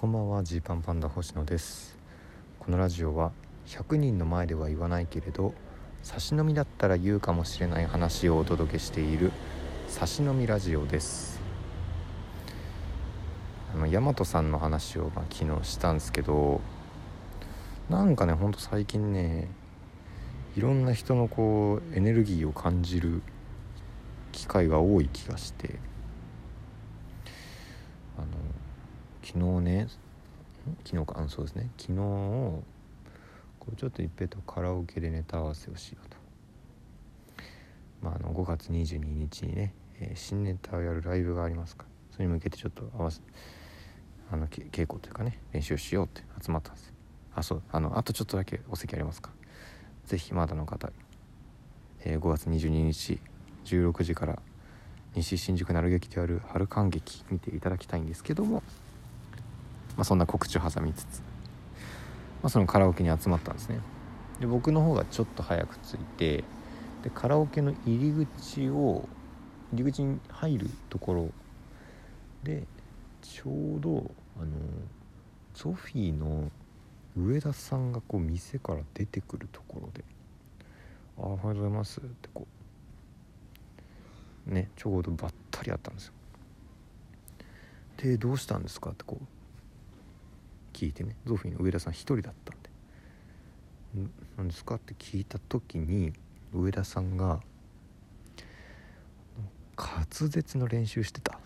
こんばんはジーパンパンダ星野です。このラジオは100人の前では言わないけれど差し飲みだったら言うかもしれない話をお届けしている差し飲みラジオです。あの大和さんの話を、まあ、昨日したんですけどなんかねほんと最近ねいろんな人のこうエネルギーを感じる機会が多い気がしてあの昨日ね昨日かあそうですね。昨日こうちょっと一平とカラオケでネタ合わせをしようと、まあ、あの5月22日にね、えー、新ネタをやるライブがありますから。それに向けてちょっと合わせあの稽古というかね練習しようって集まったんですよ。あそうあのあとちょっとだけお席ありますか是非まだの方、えー、5月22日16時から西新宿鳴る劇である春観劇見ていただきたいんですけども、まあ、そんな告知を挟みつつ、まあ、そのカラオケに集まったんですねで僕の方がちょっと早く着いてでカラオケの入り口を入り口に入るところでちょうどあのソフィーの上田さんがこう店から出てくるところで「あおはようございます」ってこうねちょうどばったりあったんですよ。で「どうしたんですか?」ってこう聞いてねゾフィーの上田さん一人だったんで「何ですか?」って聞いた時に上田さんが「滑舌の練習してた」って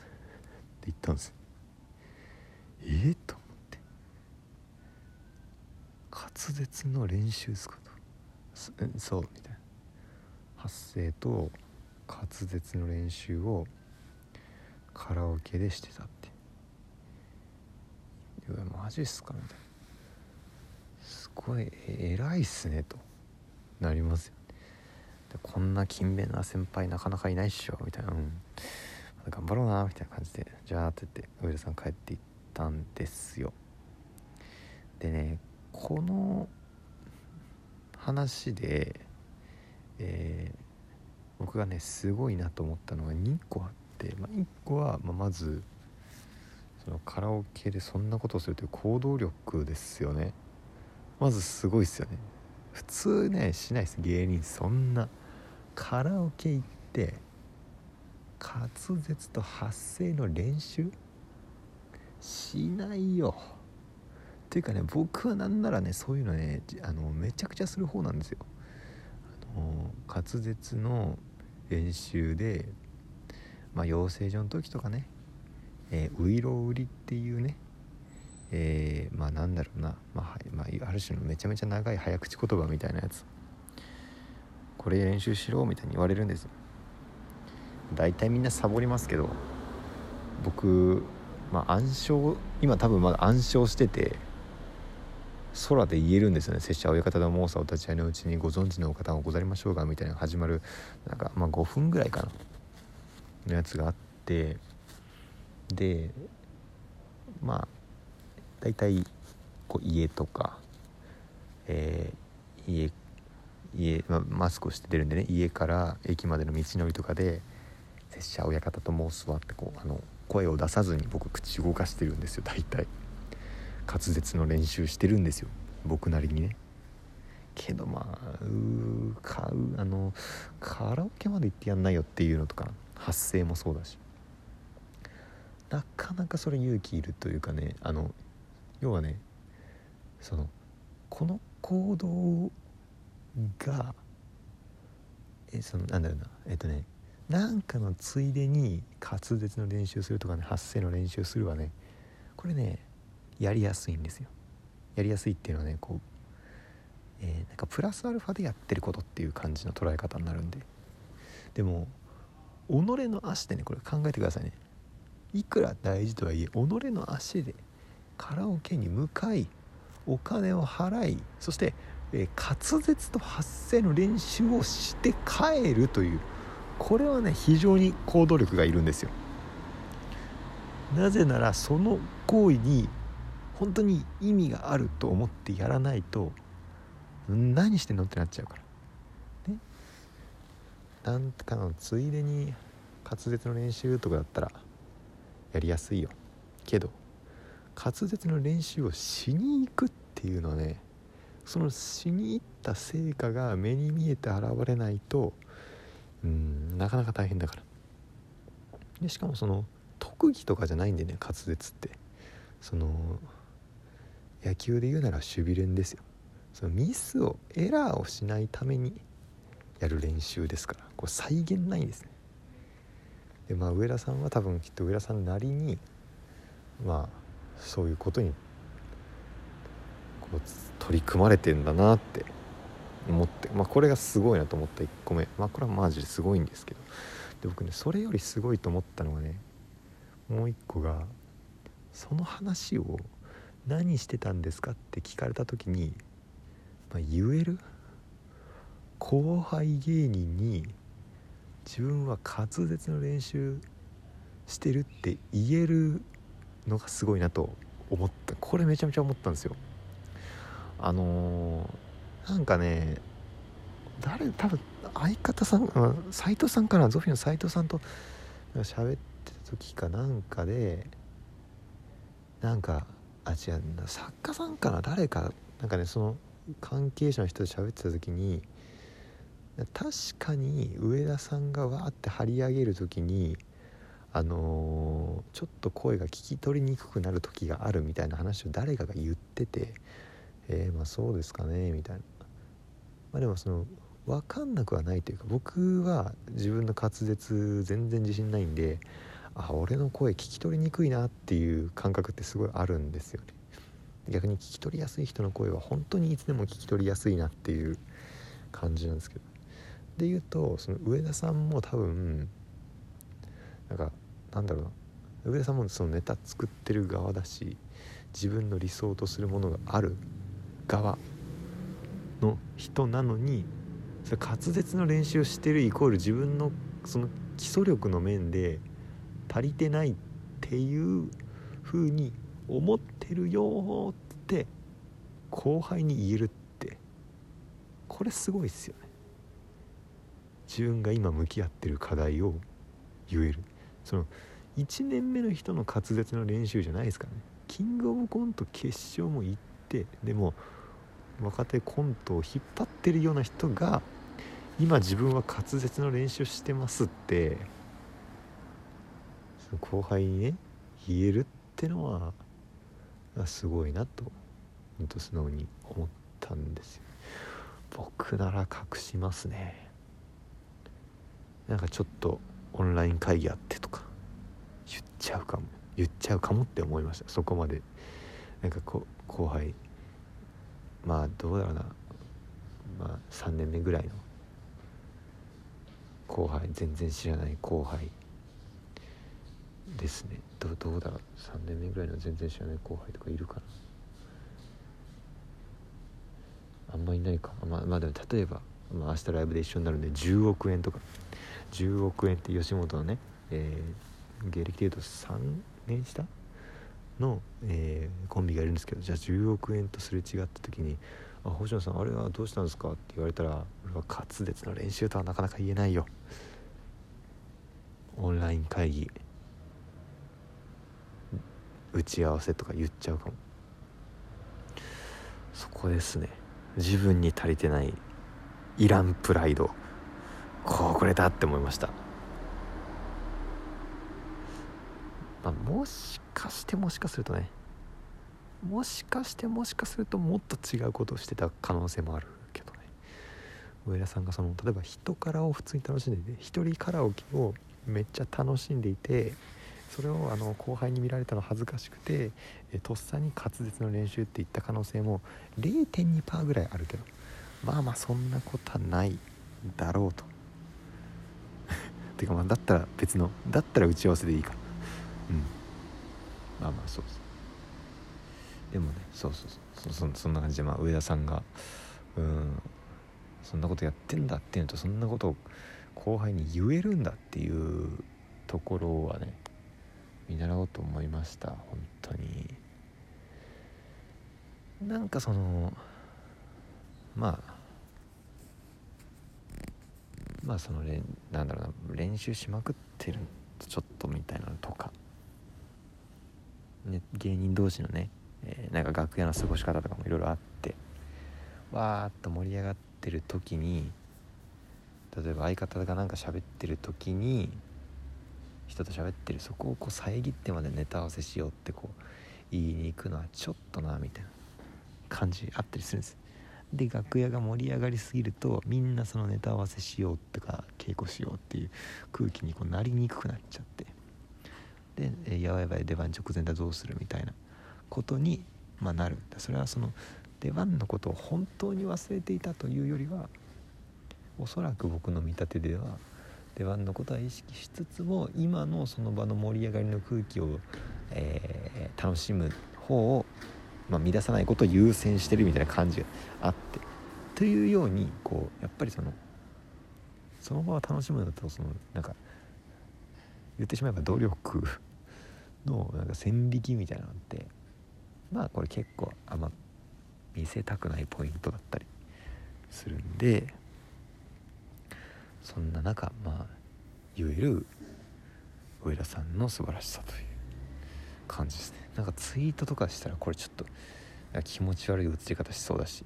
言ったんです。えー、と思って。滑舌の練習ですかと。そうみたいな。発声と滑舌の練習をカラオケでしてたって。いやマジっすか？みたいな。すごい偉いっすねとなりますよでこんな勤勉な先輩なかなかいないっしょみたいな。うん。頑張ろうなみたいな感じでじゃあって言って上田さん帰っていったんですよ。でねこの話で、えー、僕がねすごいなと思ったのが2個あって、まあ、1個は、まあ、まずそのカラオケでそんなことをするという行動力ですよね。まずすごいですよね。普通ねしないです。芸人そんなカラオケ行って滑舌と発声の練習しないよ。っていうかね僕はなんならねそういうのねあのめちゃくちゃする方なんですよ。あの滑舌の練習でまあ養成所の時とかね「えー、ウイロウリ」っていうねえー、まあなんだろうな、まあ、まあ、ある種のめちゃめちゃ長い早口言葉みたいなやつ。これ練習しろみたいに言われるんですよ。大体みんなサボりますけど僕まあ暗唱今多分まだ暗唱してて空で言えるんですよね。拙者親方の猛者お立ち会いのうちにご存知の方がござりましょうがみたいな始まるなんかまあ5分ぐらいかな。のやつがあってでまあ大体こう家とか、えー、家家、まあ、マスクをして出るんでね家から駅までの道のりとかで「拙者親方と申すわ」ってこうあの声を出さずに僕口動かしてるんですよ大体。滑舌の練習してるんですよ僕なりにねけどまあうかうあのカラオケまで行ってやんないよっていうのとか発声もそうだしなかなかそれ勇気いるというかねあの要はねそのこの行動がえそのなんだろうなえっとねなんかのついでに滑舌の練習するとかね発声の練習するはねこれねやりやすいんですよ。やりやすいっていうのはねこう、えー、なんかプラスアルファでやってることっていう感じの捉え方になるんで。でも己の足でねこれ考えてくださいね。いくら大事とはいえ己の足でカラオケに向かいお金を払いそして、え、滑舌と発声の練習をして帰るというこれはね非常に行動力がいるんですよ。なぜならその行為に本当に意味があると思ってやらないと何してんのってなっちゃうから。ね。なんかのついでに滑舌の練習とかだったらやりやすいよ。けど滑舌の練習をしに行くっていうのはねそのしに行った成果が目に見えて現れないとうんなかなか大変だから。でしかもその特技とかじゃないんでね滑舌って。その野球で言うなら守備練ですよ。そのミスをエラーをしないためにやる練習ですから。これ再現ないんですね。でまあ上田さんは多分きっと上田さんなりにまあそういうことにこう取り組まれてんだなって思って、まあ、これがすごいなと思った1個目。まあこれはマジですごいんですけど。で僕ねそれよりすごいと思ったのがねもう一個がその話を何してたんですかって聞かれた時に、まあ、言える後輩芸人に自分は滑舌の練習してるって言えるのがすごいなと思った。これめちゃめちゃ思ったんですよ。あのー、なんかね誰多分相方さん斎藤さんかな？ゾフィの斎藤さんと喋ってた時かなんかでなんかあ違う作家さんかな？誰かなんかねその関係者の人と喋ってた時に確かに上田さんがわーって張り上げる時にあのー、ちょっと声が聞き取りにくくなる時があるみたいな話を誰かが言っててえー、まあそうですかねみたいな。まあでもその分かんなくはないというか僕は自分の滑舌全然自信ないんであ俺の声聞き取りにくいなっていう感覚ってすごいあるんですよね。逆に聞き取りやすい人の声は本当にいつでも聞き取りやすいなっていう感じなんですけど。で言うとその上田さんも多分なんかなんだろうな。上田さんもそのネタ作ってる側だし自分の理想とするものがある側の人なのにそれ滑舌の練習をしてるイコール自分のその基礎力の面で足りてないっていう風に思ってるよって後輩に言えるって。これすごいっすよね。自分が今向き合ってる課題を言える。その1年目の人の滑舌の練習じゃないですかね。キングオブコント決勝も行ってでも若手コントを引っ張ってるような人が今自分は滑舌の練習してますって後輩にね言えるってのはすごいなと本当素直に思ったんですよ。僕なら隠しますね。なんかちょっとオンライン会議あってとか言っちゃうかも言っちゃうかもって思いました。そこまでなんかこ後輩まあどうだろうな。まあ3年目ぐらいの後輩全然知らない後輩ですね。どどうだろう。3年目ぐらいの全然知らない後輩とかいるかな。あんまいないか。まあまあでも例えば、まあ、明日ライブで一緒になるんで10億円とか。10億円って吉本のね、えー、芸歴でいうと3年下の、えー、コンビがいるんですけどじゃあ10億円とすれ違った時に「あ星野さんあれはどうしたんですか?」って言われたら俺は滑舌の練習とはなかなか言えないよ。オンライン会議。打ち合わせとか言っちゃうかも。そこですね。自分に足りてないいらんプライド。これだって思いました、まあ、もしかしてもしかするとねもしかしてもしかするともっと違うことをしてた可能性もあるけどね。上田さんがその例えば人からを普通に楽しんでいて一人カラオケをめっちゃ楽しんでいてそれをあの後輩に見られたの恥ずかしくてえとっさに滑舌の練習って言った可能性も0.2%ぐらいあるけど。まあまあそんなことはないだろうと。てかまあだったら別のだったら打ち合わせでいいか。らうん。まあまあそうですでもねそうそうそう。そそんな感じでまあ上田さんがうん。そんなことやってんだっていうのとそんなことを後輩に言えるんだっていうところはね見習おうと思いました。本当に。なんかそのまあまあそのれなんだろうな練習しまくってるちょっとみたいなのとか。ね、芸人同士のね、えー、なんか楽屋の過ごし方とかもいろいろあってわーっと盛り上がってる時に例えば相方がなんか喋ってる時に人と喋ってるそこをこう遮ってまでネタ合わせしようってこう言いに行くのはちょっとなみたいな感じあったりするんです。で楽屋が盛り上がりすぎるとみんなそのネタ合わせしようとか稽古しようっていう空気にこうなりにくくなっちゃって。で、えやばいやばい出番直前だどうするみたいなことに、まあ、なるそれはその出番のことを本当に忘れていたというよりはおそらく僕の見立てでは出番のことは意識しつつも今のその場の盛り上がりの空気を、えー、楽しむ方を、まあ、乱さないことを優先してるみたいな感じがあってというようにこうやっぱりそのその場を楽しむのとそのなんか言ってしまえば努力のなんか線引きみたいなのってまあこれ結構あんま見せたくないポイントだったりするんでそんな中まあ言える上田さんの素晴らしさという感じですね。なんかツイートとかしたらこれちょっと気持ち悪い映り方しそうだし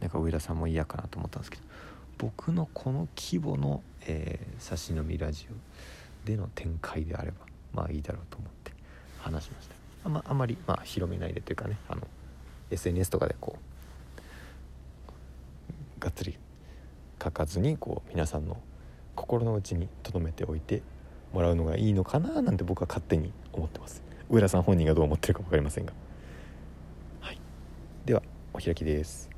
なんか上田さんも嫌かなと思ったんですけど僕のこの規模の、えー、写真のみラジオでの展開であればまあいいだろうと思って話しました。あ,、まあまり、まあ、広めないでというかねあの SNS とかでこうがっつり書かずにこう皆さんの心の内に留めておいてもらうのがいいのかななんて僕は勝手に思ってます。上田さん本人がどう思ってるか分かりませんが。はい。ではお開きです。